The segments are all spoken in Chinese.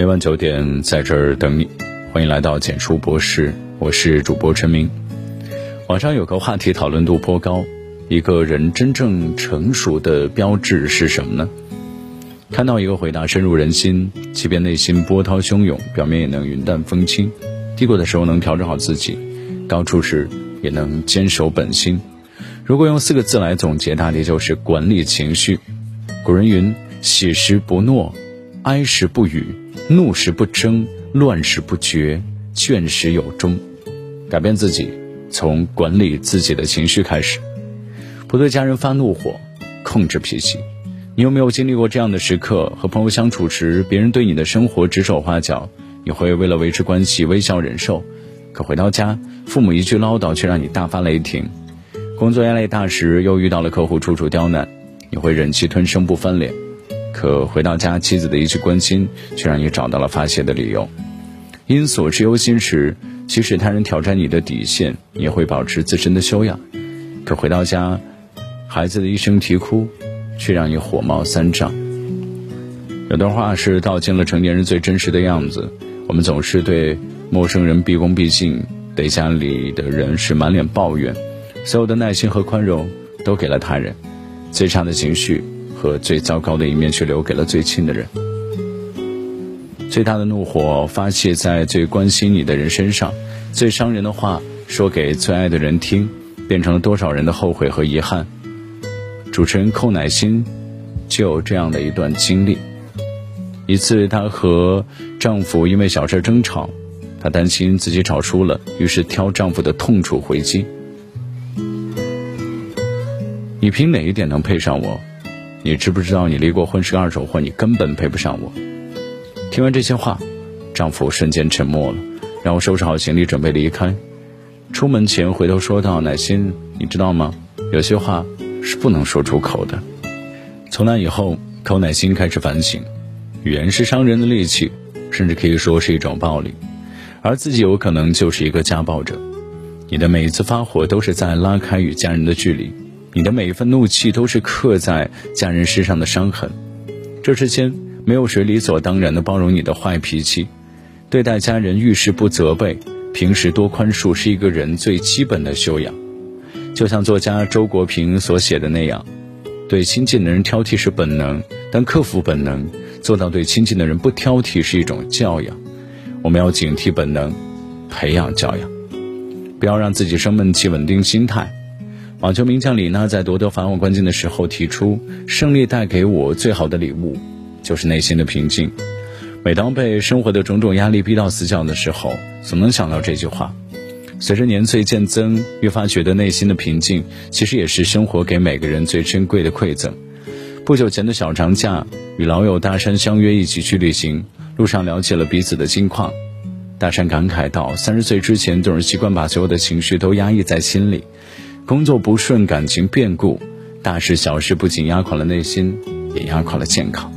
每晚九点在这儿等你，欢迎来到简书博士，我是主播陈明。网上有个话题讨论度颇高，一个人真正成熟的标志是什么呢？看到一个回答深入人心，即便内心波涛汹涌，表面也能云淡风轻，低谷的时候能调整好自己，高处时也能坚守本心。如果用四个字来总结，大抵就是管理情绪。古人云：喜时不诺，哀时不语，怒时不争，乱时不绝，倦时有终。改变自己，从管理自己的情绪开始。不对家人发怒火，控制脾气。你有没有经历过这样的时刻？和朋友相处时，别人对你的生活指手画脚，你会为了维持关系微笑忍受；可回到家，父母一句唠叨却让你大发雷霆。工作压力大时，又遇到了客户处处刁难，你会忍气吞声不翻脸；可回到家，妻子的一句关心，却让你找到了发泄的理由。因琐事忧心时，即使他人挑战你的底线，也会保持自身的修养；可回到家，孩子的一声啼哭，却让你火冒三丈。有段话是道尽了成年人最真实的样子：我们总是对陌生人毕恭毕敬，对家里的人是满脸抱怨。所有的耐心和宽容都给了他人，最差的情绪和最糟糕的一面却留给了最亲的人。最大的怒火发泄在最关心你的人身上，最伤人的话说给最爱的人听，变成了多少人的后悔和遗憾。主持人寇乃馨就有这样的一段经历：一次，她和丈夫因为小事争吵，她担心自己吵输了，于是挑丈夫的痛处回击。你凭哪一点能配上我？你知不知道你离过婚是个二手货？你根本配不上我。听完这些话，丈夫瞬间沉默了，然后收拾好行李准备离开。出门前回头说道：“乃馨，你知道吗？有些话是不能说出口的。”从那以后，寇乃馨开始反省：语言是伤人的利器，甚至可以说是一种暴力，而自己有可能就是一个家暴者。你的每一次发火都是在拉开与家人的距离。你的每一份怒气都是刻在家人身上的伤痕，这世间没有谁理所当然的包容你的坏脾气，对待家人遇事不责备，平时多宽恕是一个人最基本的修养。就像作家周国平所写的那样，对亲近的人挑剔是本能，但克服本能，做到对亲近的人不挑剔是一种教养。我们要警惕本能，培养教养，不要让自己生闷气，稳定心态。网球名将李娜在夺得法网冠军的时候提出：“胜利带给我最好的礼物，就是内心的平静。”每当被生活的种种压力逼到死角的时候，总能想到这句话。随着年岁渐增，越发觉得内心的平静，其实也是生活给每个人最珍贵的馈赠。不久前的小长假，与老友大山相约一起去旅行，路上了解了彼此的近况。大山感慨道：“三十岁之前，总是习惯把所有的情绪都压抑在心里。”工作不顺，感情变故，大事小事不仅压垮了内心，也压垮了健康。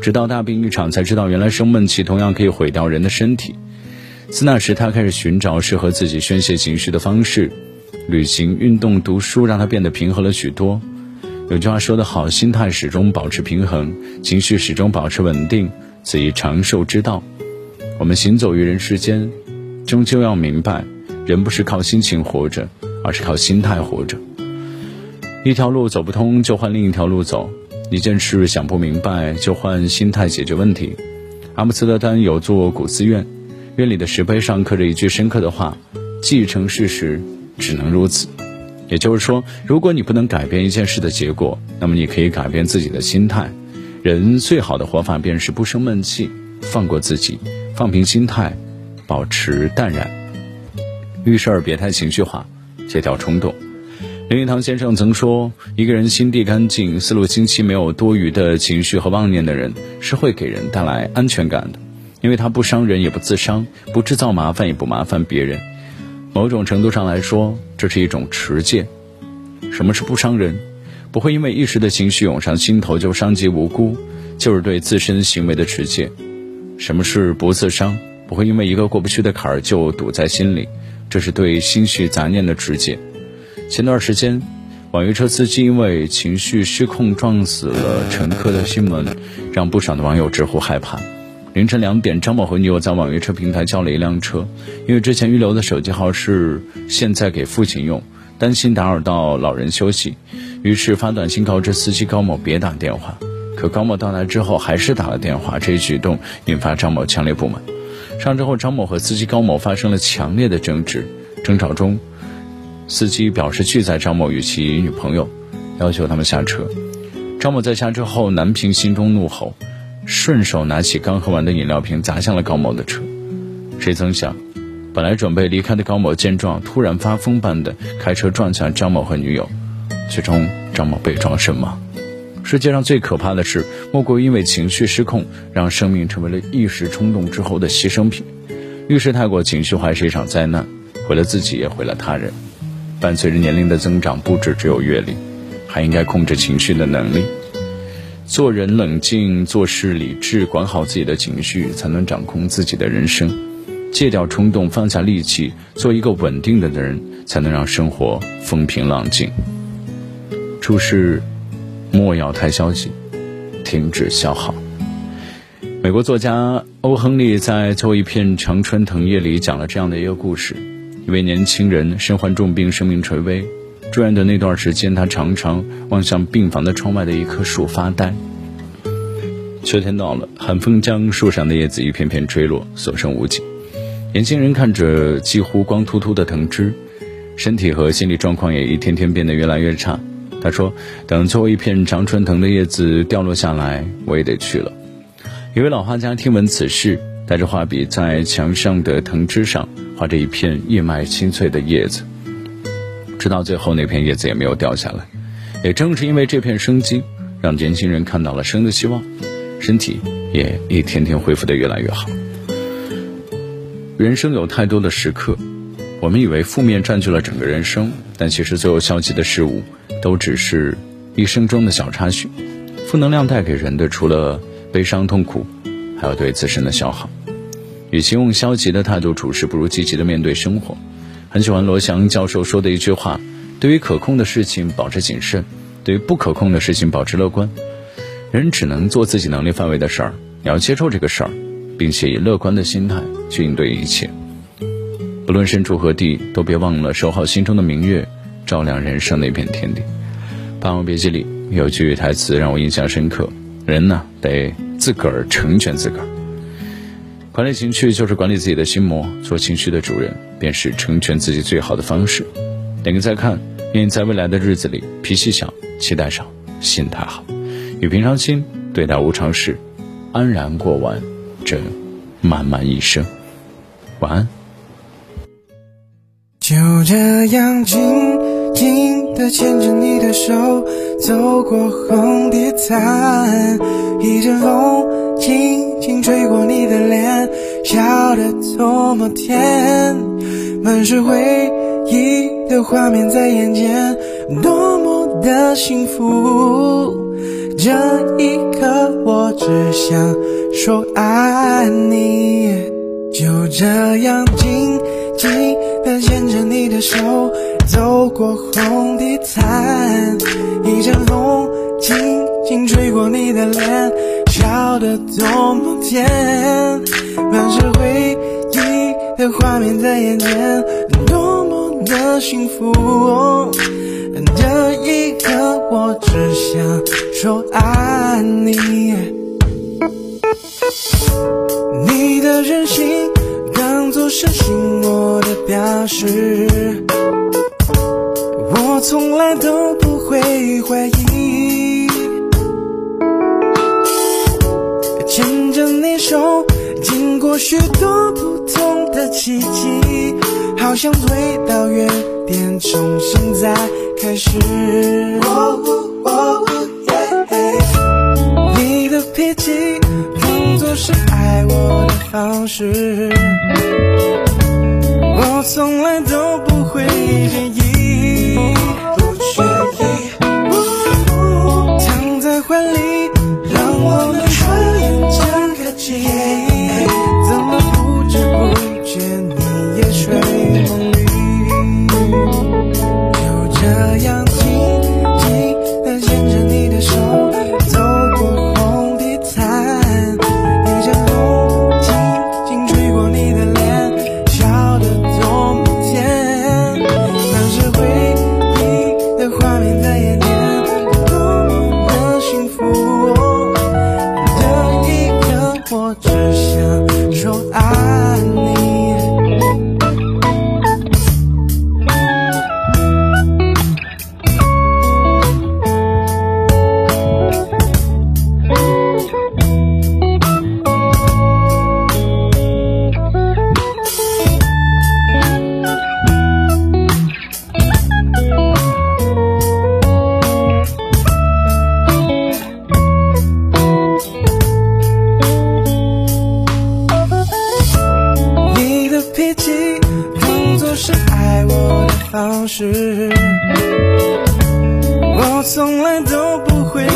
直到大病一场，才知道原来生闷气同样可以毁掉人的身体。自那时，他开始寻找适合自己宣泄情绪的方式，旅行、运动、读书，让他变得平和了许多。有句话说得好：心态始终保持平衡，情绪始终保持稳定，此亦长寿之道。我们行走于人世间，终究要明白，人不是靠心情活着。而是靠心态活着。一条路走不通，就换另一条路走；一件事想不明白，就换心态解决问题。阿姆斯特丹有座古寺院，院里的石碑上刻着一句深刻的话：“既成事实，只能如此。”也就是说，如果你不能改变一件事的结果，那么你可以改变自己的心态。人最好的活法便是不生闷气，放过自己，放平心态，保持淡然。遇事儿别太情绪化。戒掉冲动。林语堂先生曾说：“一个人心地干净、思路清晰、没有多余的情绪和妄念的人，是会给人带来安全感的，因为他不伤人，也不自伤，不制造麻烦，也不麻烦别人。某种程度上来说，这是一种持戒。什么是不伤人？不会因为一时的情绪涌上心头就伤及无辜，就是对自身行为的持戒。什么是不自伤？不会因为一个过不去的坎儿就堵在心里。”这是对心绪杂念的直解。前段时间，网约车司机因为情绪失控撞死了乘客的新闻，让不少的网友直呼害怕。凌晨两点，张某和女友在网约车平台叫了一辆车，因为之前预留的手机号是现在给父亲用，担心打扰到老人休息，于是发短信告知司机高某别打电话。可高某到达之后还是打了电话，这一举动引发张某强烈不满。上车后，张某和司机高某发生了强烈的争执，争吵中，司机表示拒载张某与其女朋友，要求他们下车。张某在下车后难平心中怒吼。顺手拿起刚喝完的饮料瓶砸向了高某的车，谁曾想，本来准备离开的高某见状，突然发疯般的开车撞向张某和女友，最终张某被撞身亡。世界上最可怕的事，莫过于因为情绪失控，让生命成为了一时冲动之后的牺牲品。遇事太过情绪化是一场灾难，毁了自己也毁了他人。伴随着年龄的增长，不止只有阅历，还应该控制情绪的能力。做人冷静，做事理智，管好自己的情绪，才能掌控自己的人生。戒掉冲动，放下戾气，做一个稳定的人，才能让生活风平浪静。处事莫要太消极，停止消耗。美国作家欧·亨利在《最后一片常春藤叶》里讲了这样的一个故事：一位年轻人身患重病，生命垂危。住院的那段时间，他常常望向病房的窗外的一棵树发呆。秋天到了，寒风将树上的叶子一片片吹落，所剩无几。年轻人看着几乎光秃秃的藤枝，身体和心理状况也一天天变得越来越差。他说：“等最后一片常春藤的叶子掉落下来，我也得去了。”一位老画家听闻此事，带着画笔在墙上的藤枝上画着一片叶脉清脆的叶子。直到最后，那片叶子也没有掉下来。也正是因为这片生机，让年轻人看到了生的希望，身体也一天天恢复得越来越好。人生有太多的时刻，我们以为负面占据了整个人生，但其实所有消极的事物，都只是一生中的小插曲。负能量带给人的，除了悲伤痛苦，还有对自身的消耗。与其用消极的态度处事，不如积极的面对生活。很喜欢罗翔教授说的一句话：对于可控的事情保持谨慎，对于不可控的事情保持乐观。人只能做自己能力范围的事儿，你要接受这个事儿，并且以乐观的心态去应对一切。不论身处何地，都别忘了守好心中的明月，照亮人生的一片天地。《霸王别姬》里有句台词让我印象深刻：人呢，得自个儿成全自个儿。管理情绪就是管理自己的心魔，做情绪的主人便是成全自己最好的方式。点个再看，愿你在未来的日子里脾气小，期待少，心态好，与平常心对待无常事，安然过完这漫漫一生。晚安。就这样紧的牵着你的手，走过红地毯，一阵风轻轻吹过你的脸，笑得多么甜，满是回忆的画面在眼前，多么的幸福。这一刻，我只想说爱你，就这样静静。牵着你的手，走过红地毯，一阵风轻轻吹过你的脸，笑得多么甜，满是回忆的画面在眼前，多么的幸福。这一刻，我只想说爱不同的奇迹，好像回到原点，重新再开始。你的脾气，当作是爱我的方式。我从来都不会介意。不介意，躺在怀里我的方式，我从来都不会。